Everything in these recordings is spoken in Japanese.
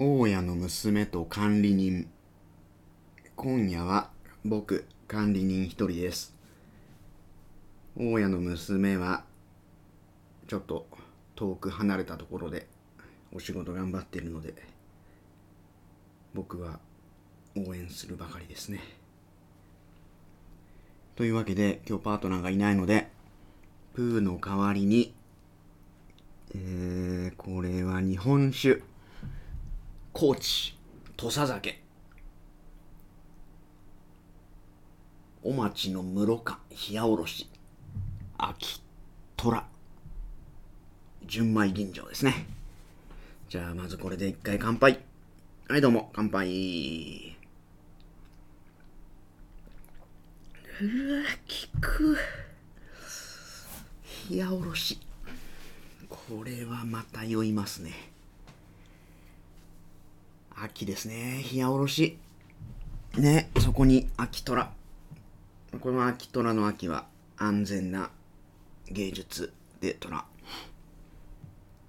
大家の娘と管理人。今夜は僕管理人一人です。大家の娘はちょっと遠く離れたところでお仕事頑張ってるので僕は応援するばかりですね。というわけで今日パートナーがいないのでプーの代わりにえー、これは日本酒。高知土佐酒。お町の室賀冷やおろし。秋虎。純米吟醸ですね。じゃあまずこれで一回乾杯。はいどうも。乾杯。うわ効く。冷やおろし。これはまた酔いますね。秋ですね。冷やおろし。ねそこに秋虎この秋虎の秋は安全な芸術で虎、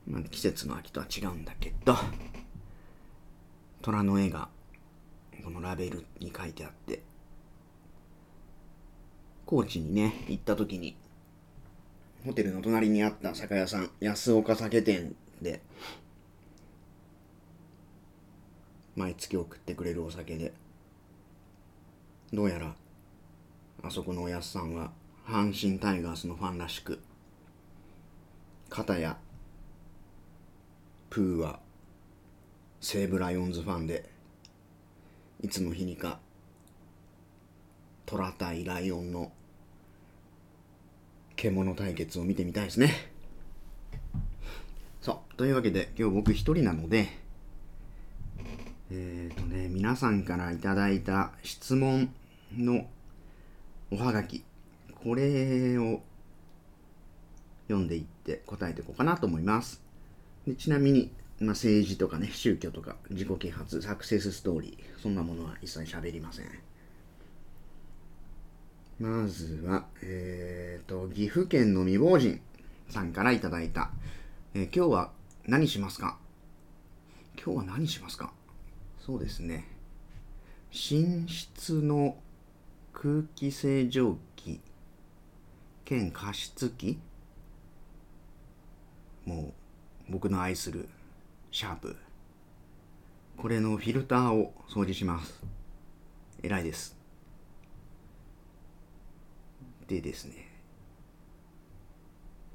まあ、季節の秋とは違うんだけど虎の絵がこのラベルに書いてあって高知にね行った時にホテルの隣にあった酒屋さん安岡酒店で毎月送ってくれるお酒で。どうやらあそこのおやすさんは阪神タイガースのファンらしく片やプーは西武ライオンズファンでいつの日にか虎対ライオンの獣対決を見てみたいですね。そう。というわけで今日僕一人なのでえっ、ー、とね皆さんからいただいた質問のおはがき。これを読んでいって答えていこうかなと思います。でちなみに、まあ、政治とかね宗教とか自己啓発サクセスストーリーそんなものは一切喋りません。まずは、えっ、ー、と、岐阜県の未亡人さんからいただいた、えー、今日は何しますか？今日は何しますか？そうですね。寝室の空気清浄機兼加湿器もう僕の愛するシャープ。これのフィルターを掃除します。偉いです。でですね。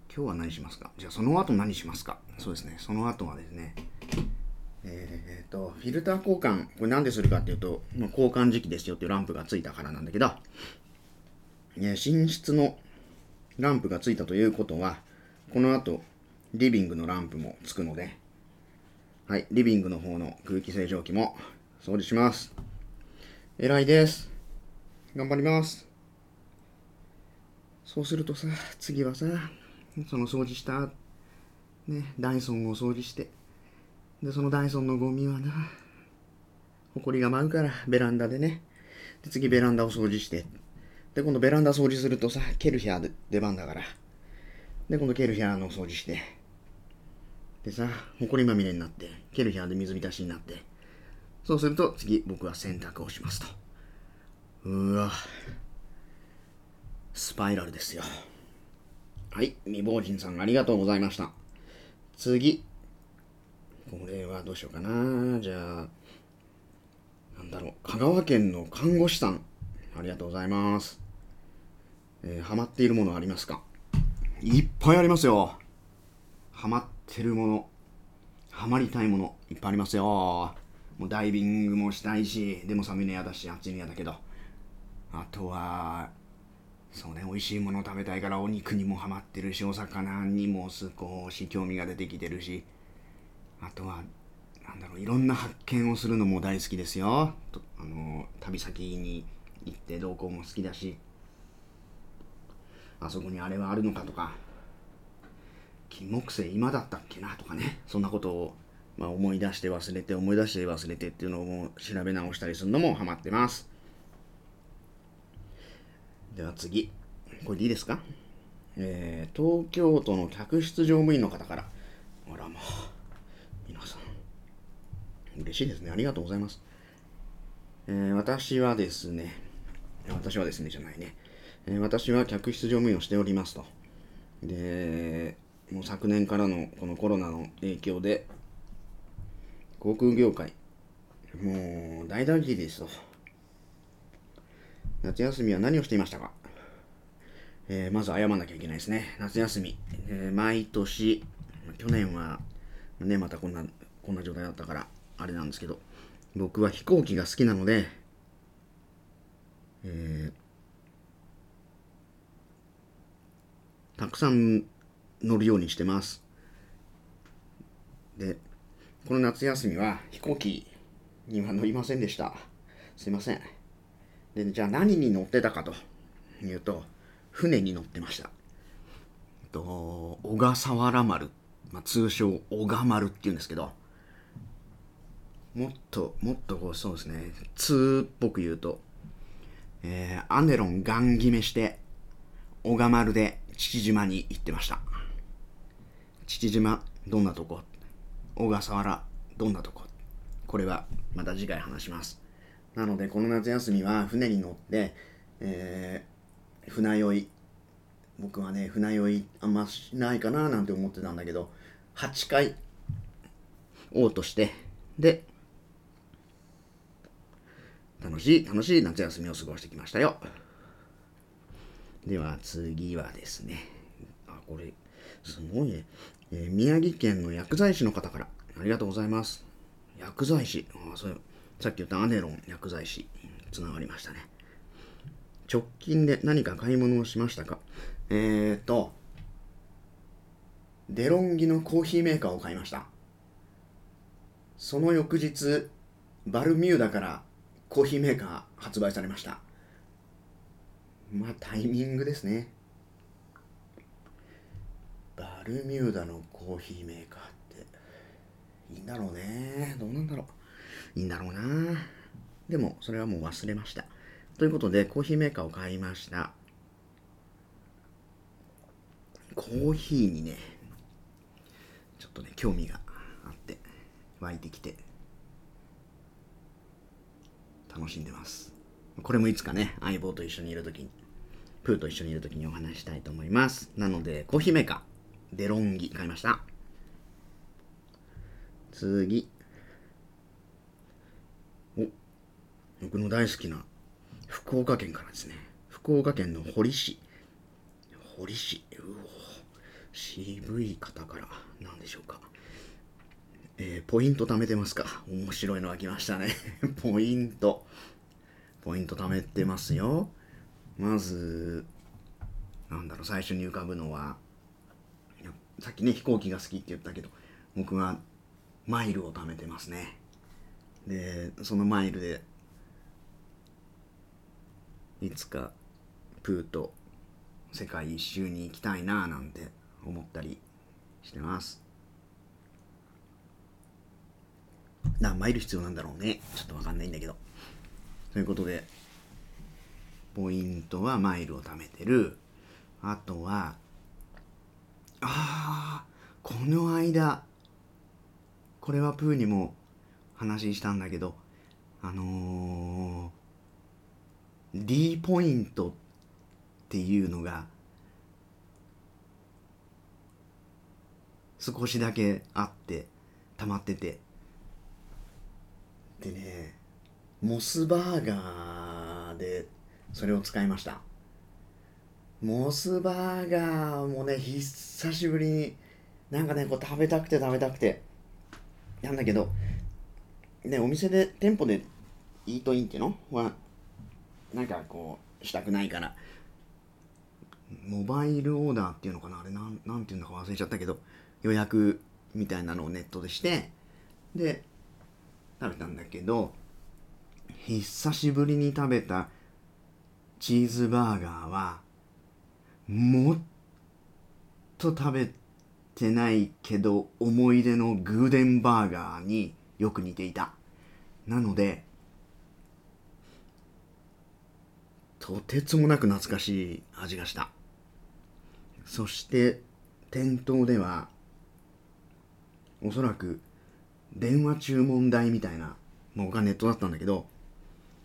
今日は何しますか？じゃあその後何しますか？そうですね。その後はですね。えっ、ー、とフィルター交換これ何でするかっていうと、まあ、交換時期ですよっていうランプがついたからなんだけど、ね、寝室のランプがついたということはこの後リビングのランプもつくのではいリビングの方の空気清浄機も掃除します。偉いです。頑張ります。そうするとさ、次はさ、その掃除した、ね、ダイソンを掃除して、で、そのダイソンのゴミはな、ほこりが舞うから、ベランダでね。で、次ベランダを掃除して。で、今度ベランダ掃除するとさ、ケルヒャーで出番だから。で、今度ケルヒャーの掃除して。でさ、ほこりまみれになって、ケルヒャーで水浸しになって。そうすると、次僕は洗濯をしますと。うわ。スパイラルですよ。はい、未亡人さんありがとうございました。次。これはどうしようかな。じゃあ、なんだろう。香川県の看護師さん。ありがとうございます。えー、ハマっているものありますか？いっぱいありますよ。ハマってるもの、ハマりたいもの、いっぱいありますよ。もうダイビングもしたいし、でも寒いの嫌だし、暑いの嫌だけど。あとは、そうね美味しいもの食べたいからお肉にもハマってるしお魚にも少し興味が出てきてるしあとはなんだろういろんな発見をするのも大好きですよ。あの旅先に行って同行も好きだし。あそこにあれはあるのかとか。金木犀今だったっけなとかね。そんなことを、まあ、思い出して忘れて思い出して忘れてっていうのを調べ直したりするのもハマってます。では次。これでいいですか？えー、東京都の客室乗務員の方から。あらまあ、嬉しいですね。ありがとうございます。えー、私はですね、私はですね、じゃないね。えー、私は客室乗務員をしておりますと。で、もう昨年からのこのコロナの影響で、航空業界、もう大打撃ですと。夏休みは何をしていましたか？えー、まず謝らなきゃいけないですね。夏休み。えー、毎年、去年は、ね、またこんな、こんな状態だったから、あれなんですけど、僕は飛行機が好きなので、えー、たくさん乗るようにしてます。で、この夏休みは飛行機には乗りませんでした。すいません。で、じゃあ何に乗ってたかというと、船に乗ってました。と小笠原丸、まあ、通称小賀丸っていうんですけどもっともっとこうそうですね。通っぽく言うと、えー、アネロンガン決めして小賀丸で父島に行ってました。父島どんなとこ？小笠原どんなとこ？これはまた次回話します。なのでこの夏休みは船に乗って、えー船酔い。僕はね船酔いあんましないかななんて思ってたんだけど8回嘔吐してで楽しい楽しい夏休みを過ごしてきましたよ。では次はですねあこれすごいね、えー、宮城県の薬剤師の方から。ありがとうございます。薬剤師。あそうさっき言ったアネロン薬剤師。つながりましたね。直近で何か買い物をしましたか？えーと、デロンギのコーヒーメーカーを買いました。その翌日、バルミューダからコーヒーメーカー発売されました。まあタイミングですね。バルミューダのコーヒーメーカーっていいんだろうね。どうなんだろう。いいんだろうな。でもそれはもう忘れました。ということで、コーヒーメーカーを買いました。コーヒーにね、ちょっとね、興味があって、湧いてきて、楽しんでます。これもいつかね、相棒と一緒にいるときに、プーと一緒にいるときにお話したいと思います。なので、コーヒーメーカー、デロンギ買いました。次。お、僕の大好きな福岡県からですね。福岡県の堀市。堀市。うお渋い方から何でしょうか。えー、ポイント貯めてますか面白いのが来ましたね。ポイント。ポイント貯めてますよ。まず、なんだろう、最初に浮かぶのは、さっきね、飛行機が好きって言ったけど、僕はマイルを貯めてますね。で、そのマイルでいつかプーと世界一周に行きたいなぁなんて思ったりしてます何マイル必要なんだろうね。ちょっとわかんないんだけど。ということでポイントはマイルを貯めてる。あとはああこの間これはプーにも話したんだけどあのー D ポイントっていうのが少しだけあって溜まっててでねモスバーガーでそれを使いました。モスバーガーもね久しぶりになんかねこう食べたくて食べたくて。なんだけどねお店で店舗でイートインっていうの？はなんかこうしたくないから。モバイルオーダーっていうのかな？あれなんなんていうのか忘れちゃったけど予約みたいなのをネットでして。で食べたんだけど久しぶりに食べたチーズバーガーはもっと食べてないけど思い出のグーデンバーガーによく似ていた。なのでとてつもなく懐かしい味がした。そして店頭ではおそらく電話注文代みたいなのがネットだったんだけど、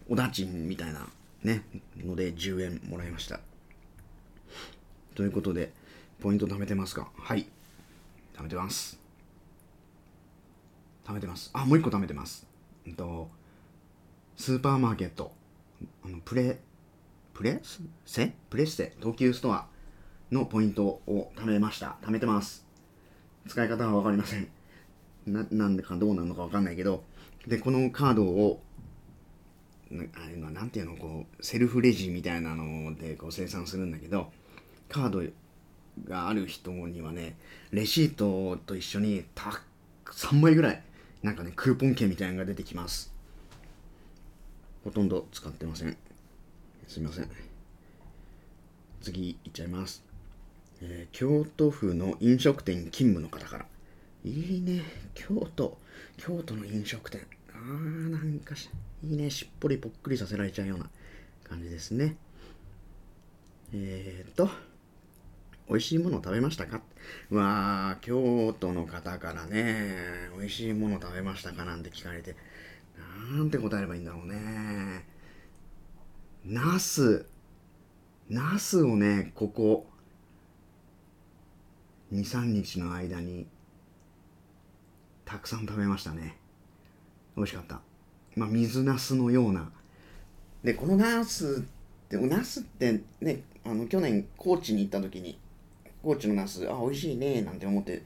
おだちんみたいなね、ので10円もらいました。ということで、ポイント貯めてますか？はい。貯めてます。貯めてます。あ、もう一個貯めてます。えっと、スーパーマーケット、あのプレ、プレ？セプレッセ東急ストアのポイントを貯めました。貯めてます。使い方はわかりません。な、なんでかどうなのかわかんないけど、で、このカードを、あれの、なんていうの、こう、セルフレジみたいなのでこう生産するんだけど、カードがある人にはね、レシートと一緒にたく3枚ぐらい、なんかね、クーポン券みたいなのが出てきます。ほとんど使ってません。すいません。次いっちゃいます。えー、京都府の飲食店勤務の方から。いいね。京都。京都の飲食店。あー、なんかし、いいね。しっぽりぽっくりさせられちゃうような感じですね。えーと、美味しいもの食べましたか？わー、京都の方からね、美味しいもの食べましたかなんて聞かれて、なんて答えればいいんだろうね。ナス。ナスをね、ここ、2、3日の間に、たくさん食べましたね。美味しかった。まあ、水ナスのような。で、このナスって、ナスってね、あの、去年、高知に行った時に、高知のナス、あ、美味しいね、なんて思って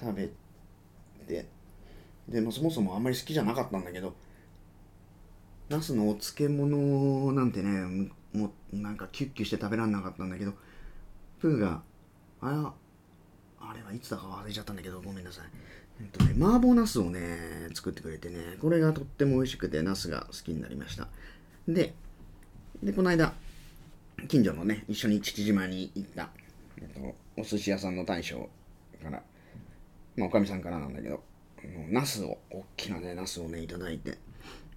食べて、で、まあ、そもそもあんまり好きじゃなかったんだけど、ナスのお漬物なんてね、もうなんかキュッキュして食べられなかったんだけど、プーが、あれはいつだか忘れちゃったんだけど、ごめんなさい。えっとね、麻婆ナスをね、作ってくれてね、これがとっても美味しくて、ナスが好きになりました。で、で、この間、近所のね、一緒に父島に行った、えっと、お寿司屋さんの大将から、まあ、おかみさんからなんだけど、ナスを、大きなね、ナスをね、いただいて、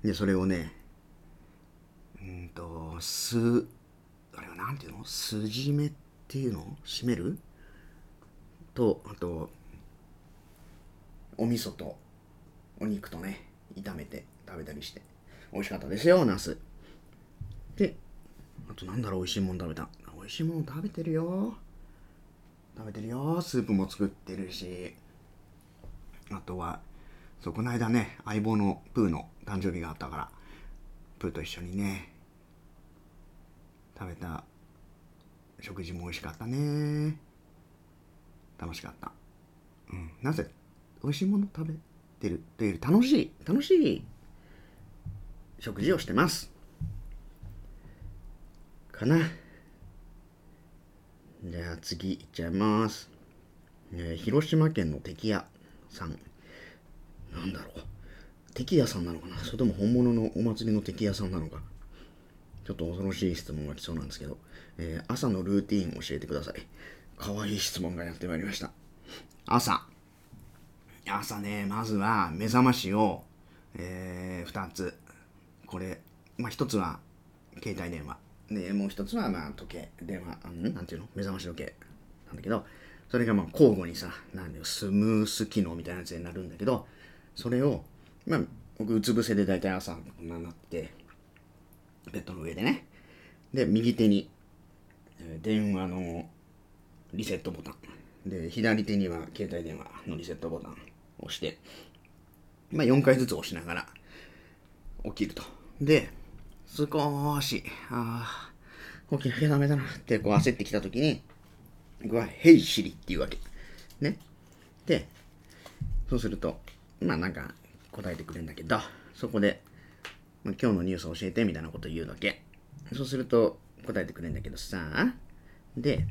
で、それをね、うんと、す、あれはなんていうの？筋目っていうの？締める？と、あと、お味噌とお肉とね、炒めて食べたりして、美味しかったですよ、ナス。で、あとなんだろう、美味しいもの食べた。美味しいもの食べてるよ。食べてるよ。スープも作ってるし。あとは、そ、この間ね、相棒のプーの誕生日があったから、プーと一緒にね、食べた食事も美味しかったね。楽しかった。うん。なぜ、美味しいもの食べてるというより楽しい、楽しい食事をしてます。かな。じゃあ次いっちゃいます。えー、広島県の敵屋さん。なんだろう。敵屋さんなのかなそれとも本物のお祭りの敵屋さんなのかちょっと恐ろしい質問が来そうなんですけど、えー、朝のルーティン教えてください。かわいい質問がやってまいりました。朝。朝ね、まずは目覚ましを、えー、2つ。これ、まあ、1つは携帯電話。で、もう1つはまあ時計、電話、んなんていうの？目覚まし時計なんだけど、それがまあ交互にさ、なんだよ、スムース機能みたいなやつになるんだけど、それを、まあ、僕、うつ伏せで大体朝こんなになって、ベッドの上でね。で、右手に、え電話のリセットボタン。で、左手には携帯電話のリセットボタンを押して、まあ、4回ずつ押しながら起きると。で、少し、ああ、起きなきゃダメだなってこう焦ってきたときに、僕は、ヘイシリっていうわけ。ね。で、そうすると、まあなんか答えてくれるんだけど、そこで、まあ、今日のニュースを教えてみたいなこと言うだけ。そうすると答えてくれるんだけどさ、で、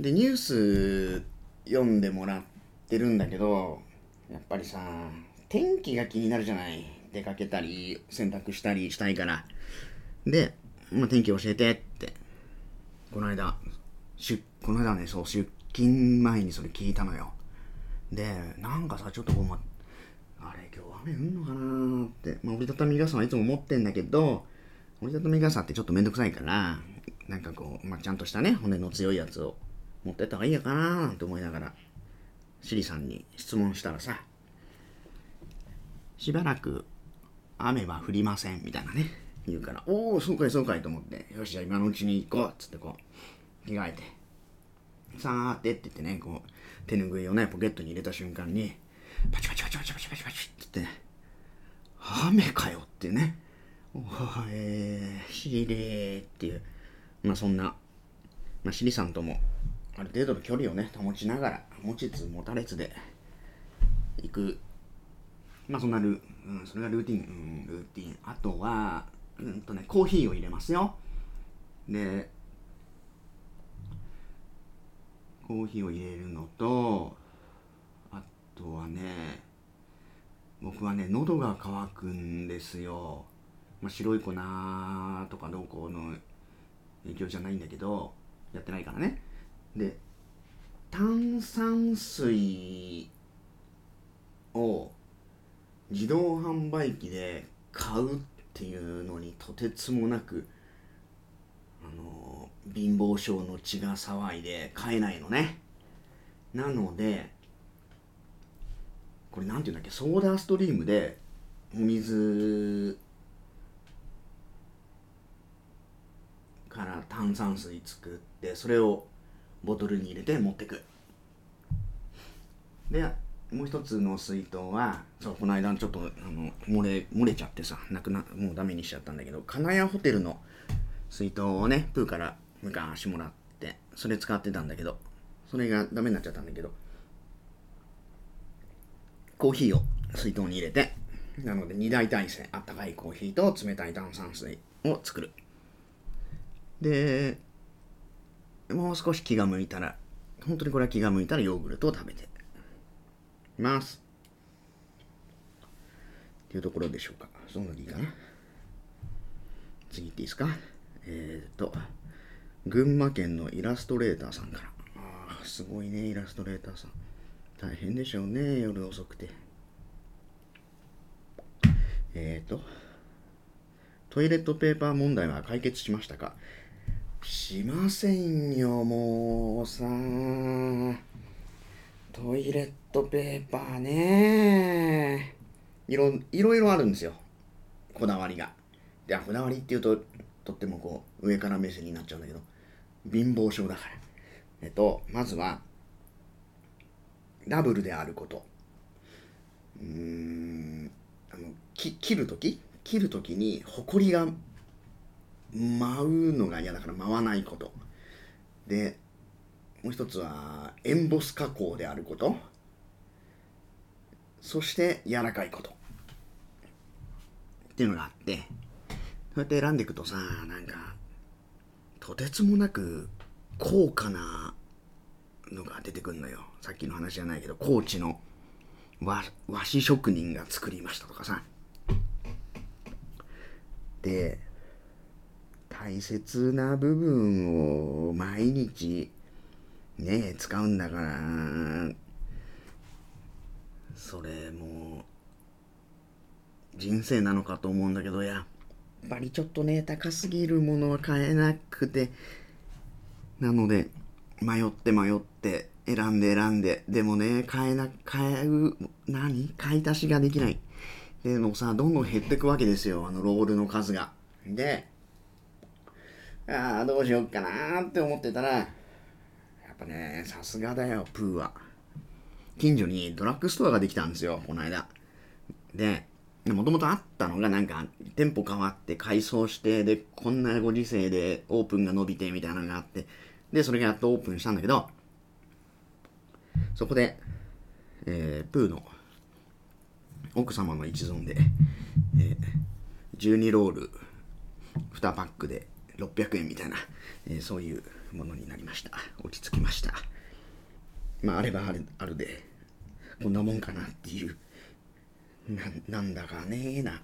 で、ニュース読んでもらってるんだけど、やっぱりさ、天気が気になるじゃない。出かけたり、洗濯したりしたいから。で、まあ、天気教えてって、この間、出、この間ね、そう、出勤前にそれ聞いたのよ。で、なんかさ、ちょっとこう、ま、あれ、今日雨降んのかなーって、まあ、折りたたみ傘はいつも持ってんだけど、折りたたみ傘ってちょっとめんどくさいから、なんかこう、まあ、ちゃんとしたね、骨の強いやつを持ってった方がいいのかななんて思いながら、シリさんに質問したらさ、しばらく雨は降りませんみたいなね言うからおおそうかいそうかいと思ってよしじゃあ今のうちに行こうっつってこう着替えてさーってって言ってねこう手ぬぐいをねポケットに入れた瞬間にパチパチパチパチパチパチパチって言って雨かよってねおーえー、しれーっていうまあそんな、まあ、しりさんともある程度の距離をね保ちながら持ちつ持たれつで行く。まあそんなル、うん、それがルーティン、うん、ルーティン。あとはうんとねコーヒーを入れますよ。でコーヒーを入れるのとあとはね僕はね喉が渇くんですよ、まあ、白い粉とかどうこうの影響じゃないんだけどやってないからね。で炭酸水を自動販売機で買うっていうのにとてつもなくあの貧乏症の血が騒いで買えないのね。なのでこれなんていうんだっけソーダストリームでお水から炭酸水作ってそれをボトルに入れて持ってく。でもう一つの水筒はそうこの間ちょっとあの漏れ漏れちゃってさなくなもうダメにしちゃったんだけど金谷ホテルの水筒をねプーから昔もらってそれ使ってたんだけどそれがダメになっちゃったんだけどコーヒーを水筒に入れてなので2大体制あったかいコーヒーと冷たい炭酸水を作る。でもう少し気が向いたら本当にこれは気が向いたらヨーグルトを食べてます。っていうところでしょうか。そんなでいいかな。次行っていいですか。えっ、と群馬県のイラストレーターさんから。ああすごいねイラストレーターさん。大変でしょうね夜遅くて。えっ、とトイレットペーパー問題は解決しましたか。しませんよもうさトイレットペーパーね。いろいろあるんですよ。こだわりが。でこだわりっていうととってもこう上から目線になっちゃうんだけど貧乏症だから。えっとまずはダブルであること。うーんあのき切る時？切る時にほこりが舞うのが嫌だから舞わないこと。でもう一つはエンボス加工であること。そして柔らかいこと。っていうのがあってそうやって選んでいくとさなんかとてつもなく高価なのが出てくるのよ。さっきの話じゃないけど高知の和和紙職人が作りましたとかさ。で大切な部分を毎日ね使うんだから。それも人生なのかと思うんだけどやっぱりちょっとね高すぎるものは買えなくて。なので迷って迷って選んで選んで。でもね買えな買う何？買い足しができない。でもさどんどん減ってくわけですよあのロールの数が。でああどうしよっかなって思ってたらやっぱね、さすがだよ、プーは。近所にドラッグストアができたんですよ、この間。で、もともとあったのがなんか、店舗変わって改装して、で、こんなご時世でオープンが伸びてみたいなのがあって、で、それがやっとオープンしたんだけど、そこで、えー、プーの奥様の一存で、えー、12ロール2パックで600円みたいな、えー、そういうものになりました。落ち着きました。まああればあるあるでこんなもんかなっていうななんだかねえな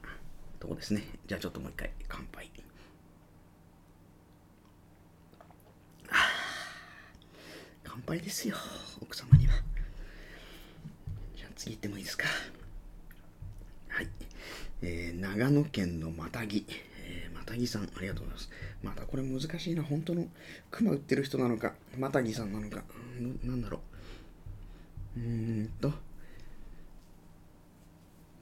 とこですね。じゃあちょっともう一回乾杯。乾杯ですよ奥様には。じゃあ次行ってもいいですか。はい、えー、長野県のマタギたぎさん、ありがとうございます。またこれ難しいな。本当の熊売ってる人なのか、またぎさんなのか、んなんだろう。うーんと、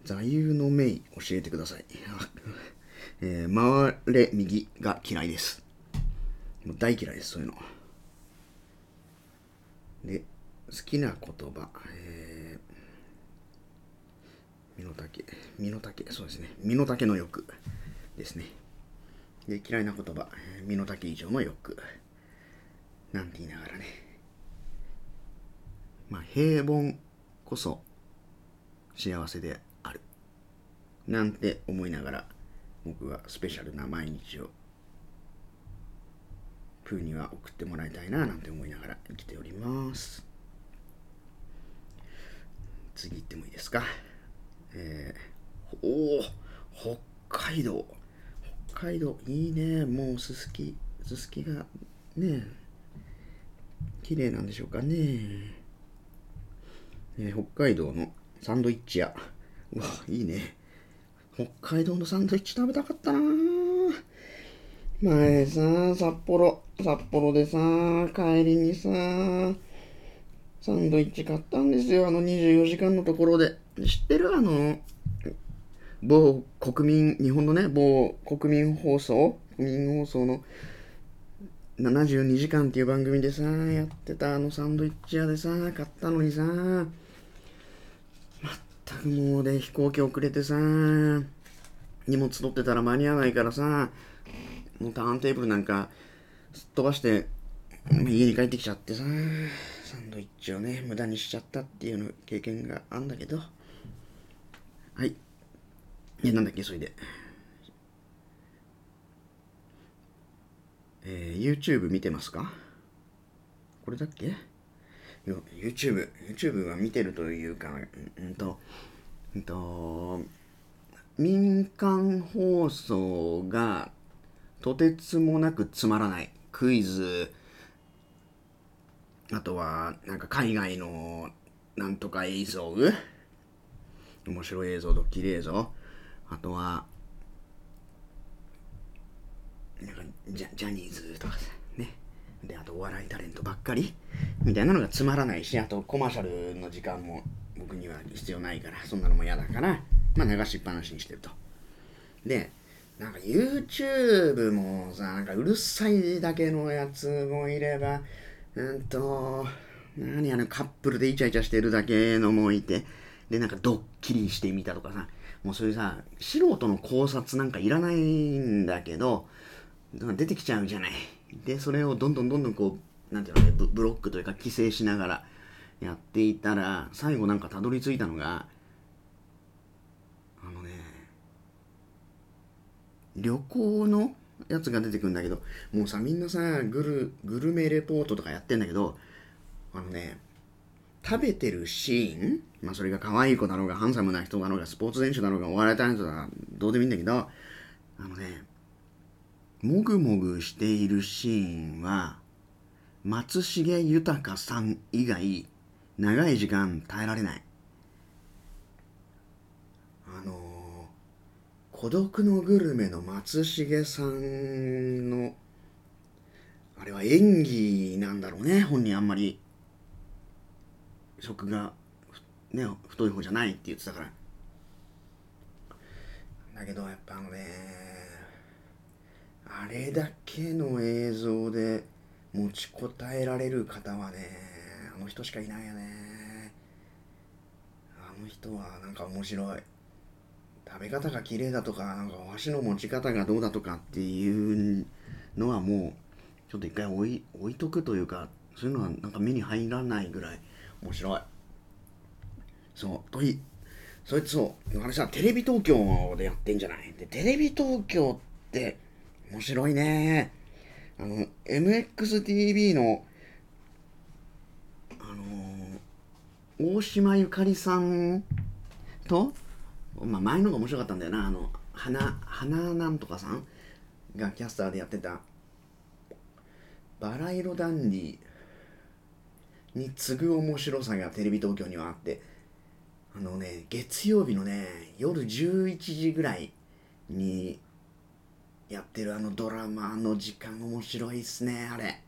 座右の銘教えてください。えー、回れ右が嫌いです。もう大嫌いです、そういうの。で、好きな言葉、えー、身の丈、身の丈、そうですね、身の丈の欲ですね。で、嫌いな言葉、身の丈以上の欲。なんて言いながらね。まあ、平凡こそ幸せである。なんて思いながら、僕はスペシャルな毎日を風には送ってもらいたいななんて思いながら生きております次行ってもいいですか？えー、おお北海道海道いいね。もうすすき。すすきがね綺麗なんでしょうかね。え、北海道のサンドイッチ屋。うわいいね。北海道のサンドイッチ食べたかったな。前さ、札幌、札幌でさ、帰りにさ、サンドイッチ買ったんですよ。あの24時間のところで。知ってる？あの、某国民、日本のね、某国民放送国民放送の72時間っていう番組でさ、やってたあのサンドイッチ屋でさ、買ったのにさ、まったくもうで飛行機遅れてさ、荷物取ってたら間に合わないからさ、もうターンテーブルなんかすっ飛ばして家に帰ってきちゃってさサンドイッチをね無駄にしちゃったっていうの経験があんだけど。はい。えなんだっけそれで。えー、YouTube 見てますか？これだっけ？YouTube、YouTube は見てるというか、うんと、うんと、民間放送がとてつもなくつまらないクイズ。あとはなんか海外のなんとか映像。面白い映像ドッキリ映像。あとはなんかジャジャニーズとかさね。であとお笑いタレントばっかりみたいなのがつまらないしあとコマーシャルの時間も僕には必要ないからそんなのも嫌だからまあ流しっぱなしにしてると。でなんか YouTube もさ、なんかうるさいだけのやつもいれば、うんと、何あのカップルでイチャイチャしてるだけのもいて、で、なんかドッキリしてみたとかさ、もうそういうさ、素人の考察なんかいらないんだけど、出てきちゃうじゃない。で、それをどんどんどんどんこう、なんていうのね、ブロックというか規制しながらやっていたら、最後なんかたどり着いたのが、あのね旅行のやつが出てくるんだけど、もうさ、みんなさ、グル、グルメレポートとかやってんだけど、あのね、食べてるシーン、まあそれが可愛い子だろうが、ハンサムな人だろうが、スポーツ選手だろうが、お笑いタレントだろうが、どうでもいいんだけど、あのね、もぐもぐしているシーンは、松重豊さん以外、長い時間耐えられない。あの孤独のグルメの松重さんのあれは演技なんだろうね本人あんまり食がね太い方じゃないって言ってたから。だけどやっぱあのねあれだけの映像で持ちこたえられる方はねあの人しかいないよね。あの人はなんか面白い。食べ方が綺麗だとか、なんか箸の持ち方がどうだとかっていうのはもう、ちょっと一回置い置いとくというか、そういうのはなんか目に入らないぐらい。面白い。そう、とい、そいつそう、あれさ、テレビ東京でやってんじゃない？で、テレビ東京って面白いね。あの、MXTV の、あのー、大島ゆかりさんと、まあ、前のが面白かったんだよなあの花花なんとかさんがキャスターでやってたバラ色ダンディーに次ぐ面白さがテレビ東京にはあってあのね月曜日のね夜11時ぐらいにやってるあのドラマの時間面白いっすねあれ。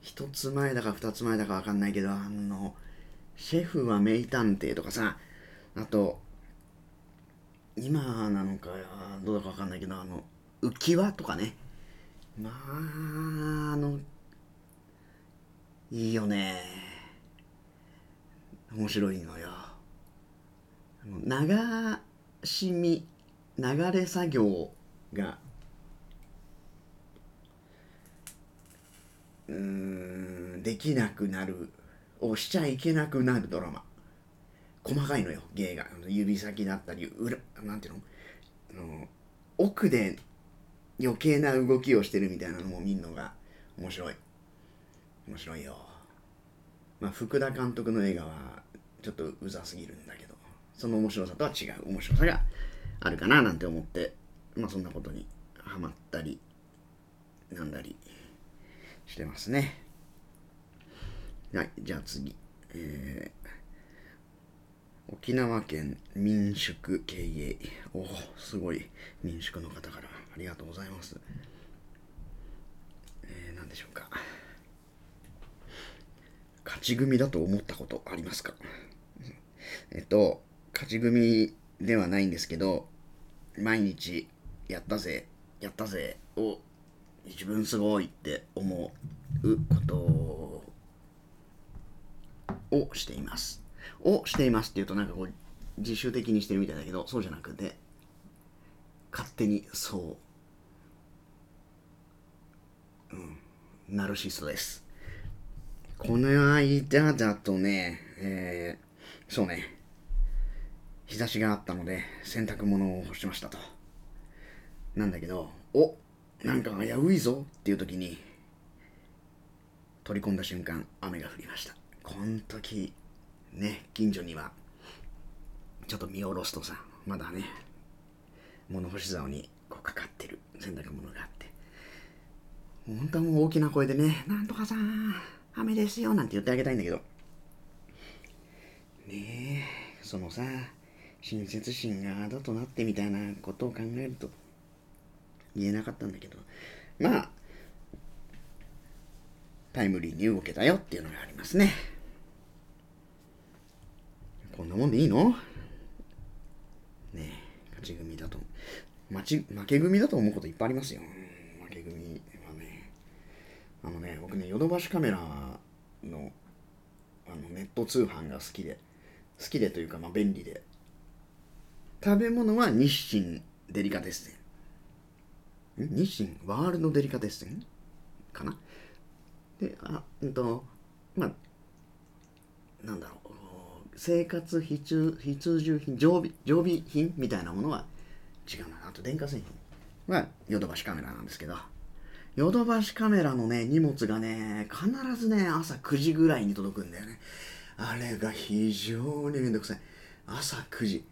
一つ前だか二つ前だかわかんないけどあのシェフは名探偵とかさあと今なのかどうだかわかんないけどあの浮き輪とかね。まああのいいよね。面白いのよ。流し見流れ作業がうんできなくなるをしちゃいけなくなるドラマ。細かいのよ芸が。指先だったり裏なんていうの？あの奥で余計な動きをしてるみたいなのも見るのが面白い。面白いよ。まあ福田監督の映画はちょっとうざすぎるんだけどその面白さとは違う。面白さがあるかななんて思ってまあそんなことにハマったりなんだりしてますね。はいじゃあ次。えー、沖縄県民宿経営。おおすごい。民宿の方からありがとうございます。えー、何でしょうか。勝ち組だと思ったことありますか？えっと勝ち組ではないんですけど毎日やったぜやったぜを自分すごいって思うことをしています。をしていますっていうとなんかこう自主的にしてるみたいだけどそうじゃなくて勝手にそううんナルシストです。この間だとねえー、そうね。日差しがあったので洗濯物を干しましたと。なんだけどおなんか危ういぞっていう時に取り込んだ瞬間雨が降りました。この時ね近所にはちょっと見下ろすとさまだね物干し竿にこうかかってる洗濯物があって。本当はもう大きな声でね「なんとかさん雨ですよ」なんて言ってあげたいんだけど。ねえそのさ親切心がだとなってみたいなことを考えると言えなかったんだけど。まあタイムリーに動けたよっていうのがありますね。こんなもんでいいの？ねえ勝ち組だと負ち負け組だと思うこといっぱいありますよ。あのね僕ねヨドバシカメラのあのネット通販が好きで好きでというかまあ便利で。食べ物は日清デリカテッセン。日清？ワールドデリカテッセン？かな？であうんとまあなんだろう生活必需必需品常備常備品みたいなものは違うな。あと電化製品はヨドバシカメラなんですけど。ヨドバシカメラのね荷物がね必ずね朝9時ぐらいに届くんだよね。あれが非常にめんどくさい。朝9時。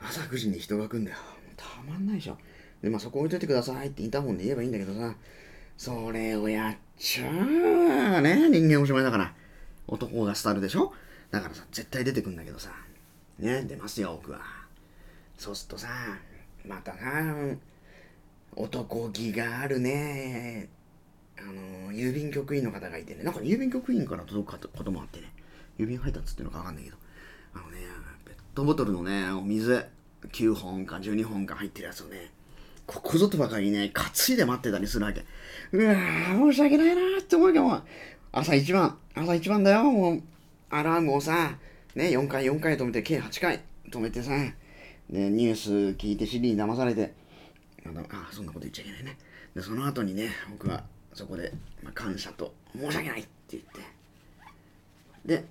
朝9時に人が来んだよ。たまんないでしょ。でまあそこ置いといてくださいってインターホンで言えばいいんだけどさ。それをやっちゃうね人間おしまいだから。男がスタイルでしょ。だからさ絶対出てくんだけどさ。ね出ますよ僕は。そうするとさまたな男気があるね。あの郵便局員の方がいてね。なんか郵便局員から届くこともあってね。郵便配達っていうのかわかんないけど。あのねペットボトルのねお水9本か12本か入ってるやつをねここぞとばかりね担いで待ってたりするわけ。うわー申し訳ないなーって思うけど朝一番朝一番だよもう。アラームをさね4回4回止めて計8回止めてさでニュース聞いて尻に騙されて。あそんなこと言っちゃいけないね。でその後にね僕はそこで、まあ、感謝と申し訳ないって言って。で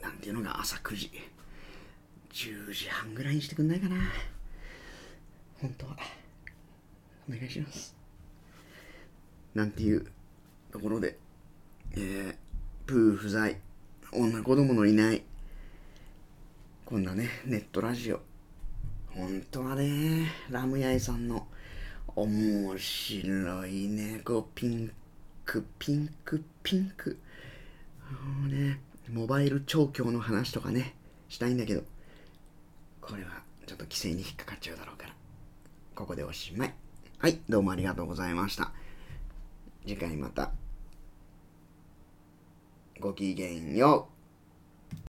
なんていうのが朝9時。10時半ぐらいにしてくんないかな。本当は。お願いします。なんていうところでえー、プー不在。女子供のいない。こんなねネットラジオ。本当はねラムヤイさんの面白いねこうピンクピンクピンク。もうねモバイル調教の話とかねしたいんだけどこれはちょっと規制に引っかかっちゃうだろうからここでおしまい。はいどうもありがとうございました。次回また。ごきげんよう。